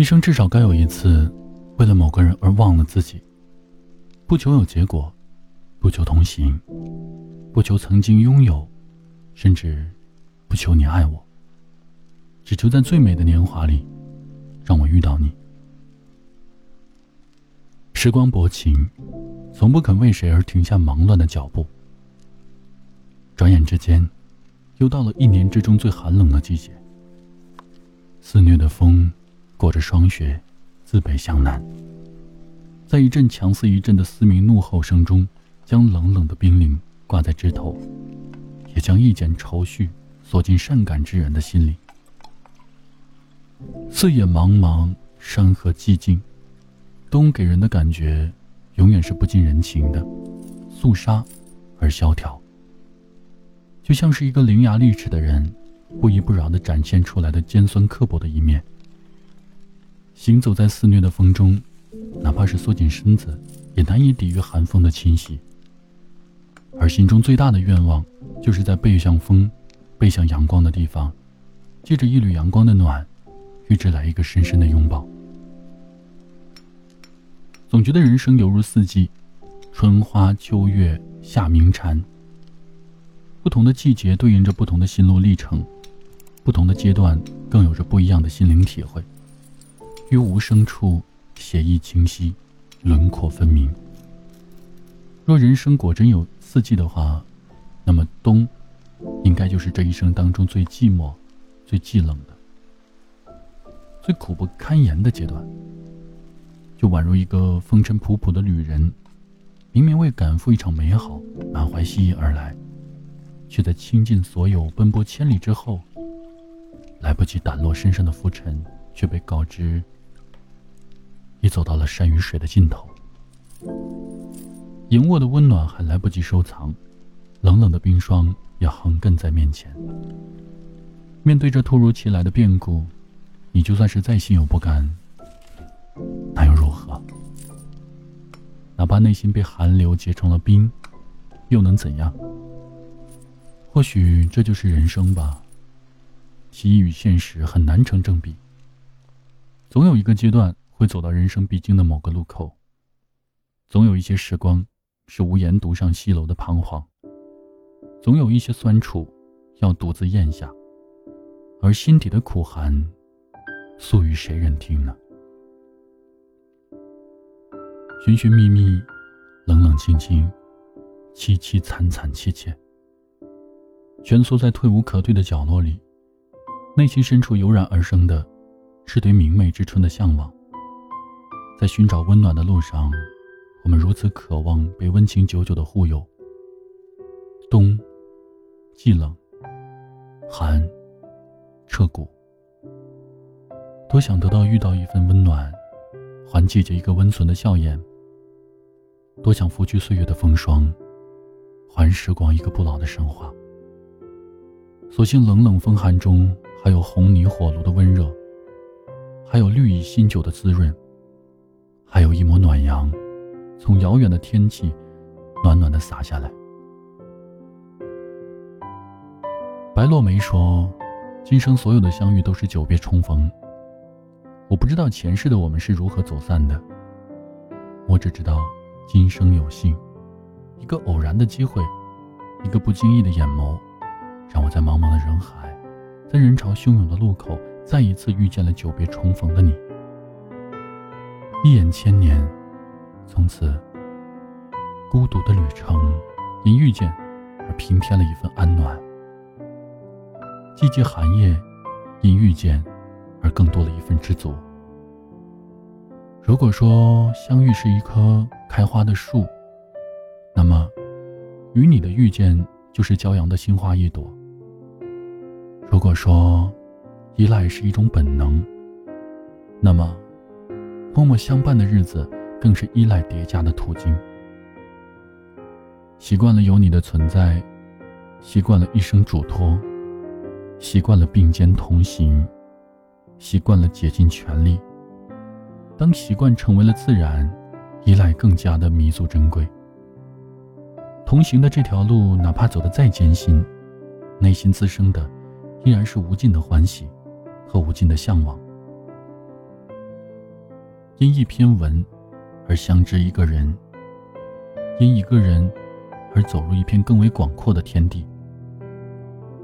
一生至少该有一次，为了某个人而忘了自己。不求有结果，不求同行，不求曾经拥有，甚至不求你爱我。只求在最美的年华里，让我遇到你。时光薄情，从不肯为谁而停下忙乱的脚步。转眼之间，又到了一年之中最寒冷的季节。肆虐的风，裹着霜雪，自北向南。在一阵强似一阵的嘶鸣怒吼声中，将冷冷的冰凌挂在枝头，也将一剪愁绪锁进善感之人的心里。四野茫茫，山河寂静，冬给人的感觉，永远是不近人情的，肃杀而萧条，就像是一个伶牙俐齿的人。不依不饶地展现出来的尖酸刻薄的一面。行走在肆虐的风中，哪怕是缩紧身子，也难以抵御寒风的侵袭。而心中最大的愿望，就是在背向风、背向阳光的地方，借着一缕阳光的暖，与之来一个深深的拥抱。总觉得人生犹如四季，春花秋月夏鸣蝉。不同的季节对应着不同的心路历程。不同的阶段，更有着不一样的心灵体会。于无声处，写意清晰，轮廓分明。若人生果真有四季的话，那么冬，应该就是这一生当中最寂寞、最寂冷的、最苦不堪言的阶段。就宛如一个风尘仆仆的旅人，明明为赶赴一场美好，满怀希冀而来，却在倾尽所有、奔波千里之后。来不及掸落身上的浮尘，却被告知已走到了山与水的尽头。营卧的温暖还来不及收藏，冷冷的冰霜也横亘在面前。面对这突如其来的变故，你就算是再心有不甘，那又如何？哪怕内心被寒流结成了冰，又能怎样？或许这就是人生吧。其与现实很难成正比。总有一个阶段会走到人生必经的某个路口。总有一些时光是无言独上西楼的彷徨。总有一些酸楚要独自咽下，而心底的苦寒，诉与谁人听呢？寻寻觅觅，冷冷清清，凄凄惨惨切切，蜷缩在退无可退的角落里。内心深处油然而生的，是对明媚之春的向往。在寻找温暖的路上，我们如此渴望被温情久久的护佑。冬，既冷，寒，彻骨。多想得到遇到一份温暖，还季节一个温存的笑颜。多想拂去岁月的风霜，还时光一个不老的神话。所幸冷冷风寒中。还有红泥火炉的温热，还有绿蚁新酒的滋润，还有一抹暖阳，从遥远的天际，暖暖的洒下来。白落梅说：“今生所有的相遇都是久别重逢。”我不知道前世的我们是如何走散的，我只知道今生有幸，一个偶然的机会，一个不经意的眼眸，让我在茫茫的人海。在人潮汹涌的路口，再一次遇见了久别重逢的你。一眼千年，从此，孤独的旅程因遇见而平添了一份安暖；寂寂寒夜，因遇见而更多了一份知足。如果说相遇是一棵开花的树，那么，与你的遇见就是骄阳的新花一朵。如果说，依赖是一种本能，那么，默默相伴的日子更是依赖叠加的途径。习惯了有你的存在，习惯了一生嘱托，习惯了并肩同行，习惯了竭尽全力。当习惯成为了自然，依赖更加的弥足珍贵。同行的这条路，哪怕走得再艰辛，内心滋生的。依然是无尽的欢喜和无尽的向往。因一篇文而相知一个人，因一个人而走入一片更为广阔的天地。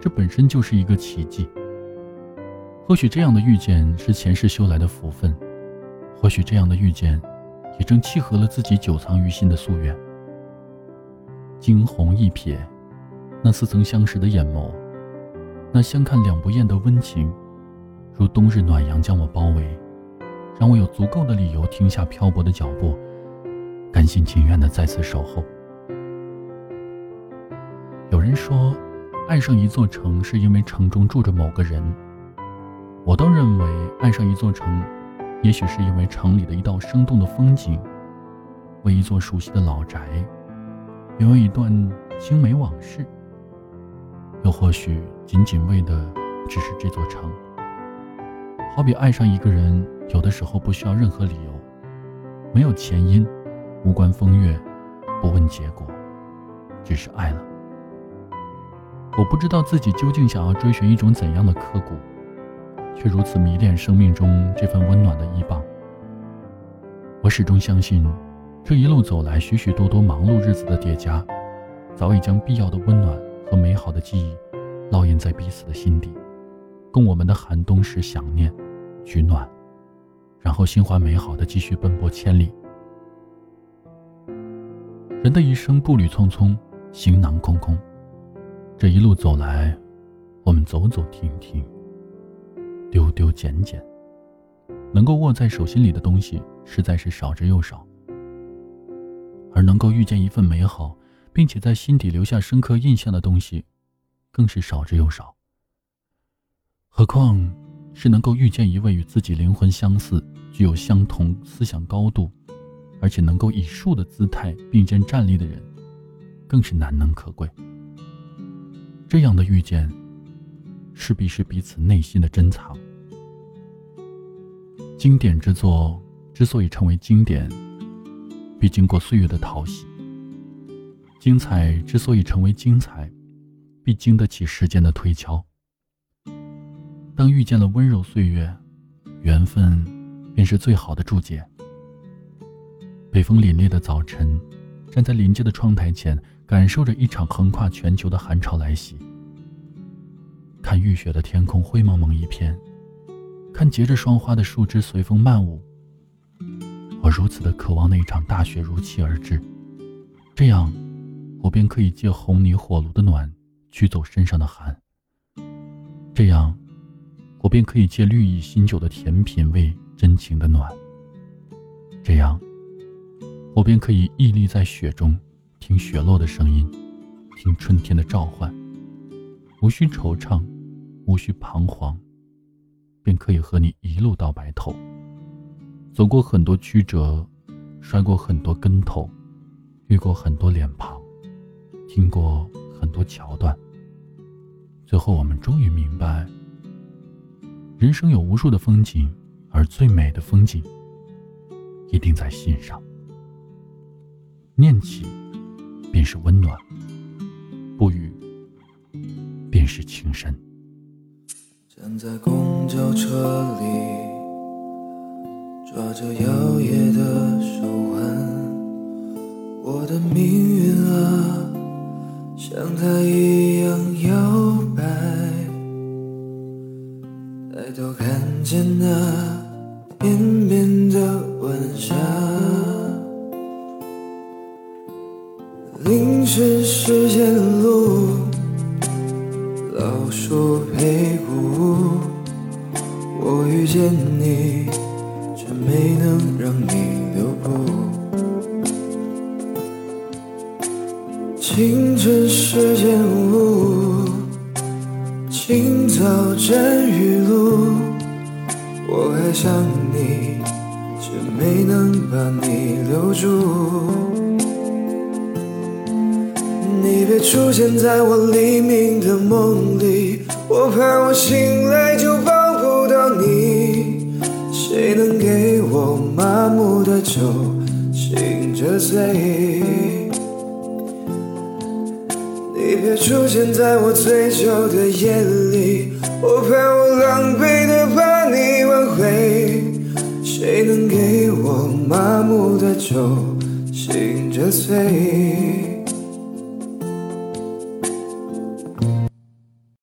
这本身就是一个奇迹。或许这样的遇见是前世修来的福分，或许这样的遇见，也正契合了自己久藏于心的夙愿。惊鸿一瞥，那似曾相识的眼眸，那相看两不厌的温情，如冬日暖阳将我包围，让我有足够的理由停下漂泊的脚步，甘心情愿的在此守候。有人说，爱上一座城是因为城中住着某个人。我倒认为，爱上一座城，也许是因为城里的一道生动的风景，为一座熟悉的老宅，因为一段青梅往事，又或许仅仅为的只是这座城。好比爱上一个人，有的时候不需要任何理由，没有前因，无关风月，不问结果，只是爱了。我不知道自己究竟想要追寻一种怎样的刻骨。却如此迷恋生命中这份温暖的依傍。我始终相信，这一路走来，许许多多忙碌日子的叠加，早已将必要的温暖和美好的记忆烙印在彼此的心底，供我们的寒冬时想念、取暖，然后心怀美好的继续奔波千里。人的一生步履匆匆，行囊空空，这一路走来，我们走走停停。丢丢捡捡，能够握在手心里的东西实在是少之又少，而能够遇见一份美好，并且在心底留下深刻印象的东西，更是少之又少。何况是能够遇见一位与自己灵魂相似、具有相同思想高度，而且能够以树的姿态并肩站立的人，更是难能可贵。这样的遇见。势必是彼此内心的珍藏。经典之作之所以成为经典，必经过岁月的淘洗；精彩之所以成为精彩，必经得起时间的推敲。当遇见了温柔岁月，缘分便是最好的注解。北风凛冽的早晨，站在临街的窗台前，感受着一场横跨全球的寒潮来袭。看浴血的天空灰蒙蒙一片，看结着霜花的树枝随风漫舞。我如此的渴望那一场大雪如期而至，这样，我便可以借红泥火炉的暖驱走身上的寒。这样，我便可以借绿意新酒的甜品味真情的暖。这样，我便可以屹立在雪中，听雪落的声音，听春天的召唤，无需惆怅。无需彷徨，便可以和你一路到白头。走过很多曲折，摔过很多跟头，遇过很多脸庞，听过很多桥段。最后，我们终于明白，人生有无数的风景，而最美的风景，一定在心上。念起，便是温暖；不语，便是情深。站在公交车里，抓着摇曳的手环，我的命运啊，像它一头看见那绵绵的晚霞，凌晨时间路。老树陪古屋，我遇见你，却没能让你留步。清晨时间雾，清早沾雨露，我还想你，却没能把你留住。你别出现在我黎明的梦里，我怕我醒来就抱不到你。谁能给我麻木的酒，醒着醉？你别出现在我醉酒的夜里，我怕我狼狈的把你挽回。谁能给我？麻木的酒醒着醉。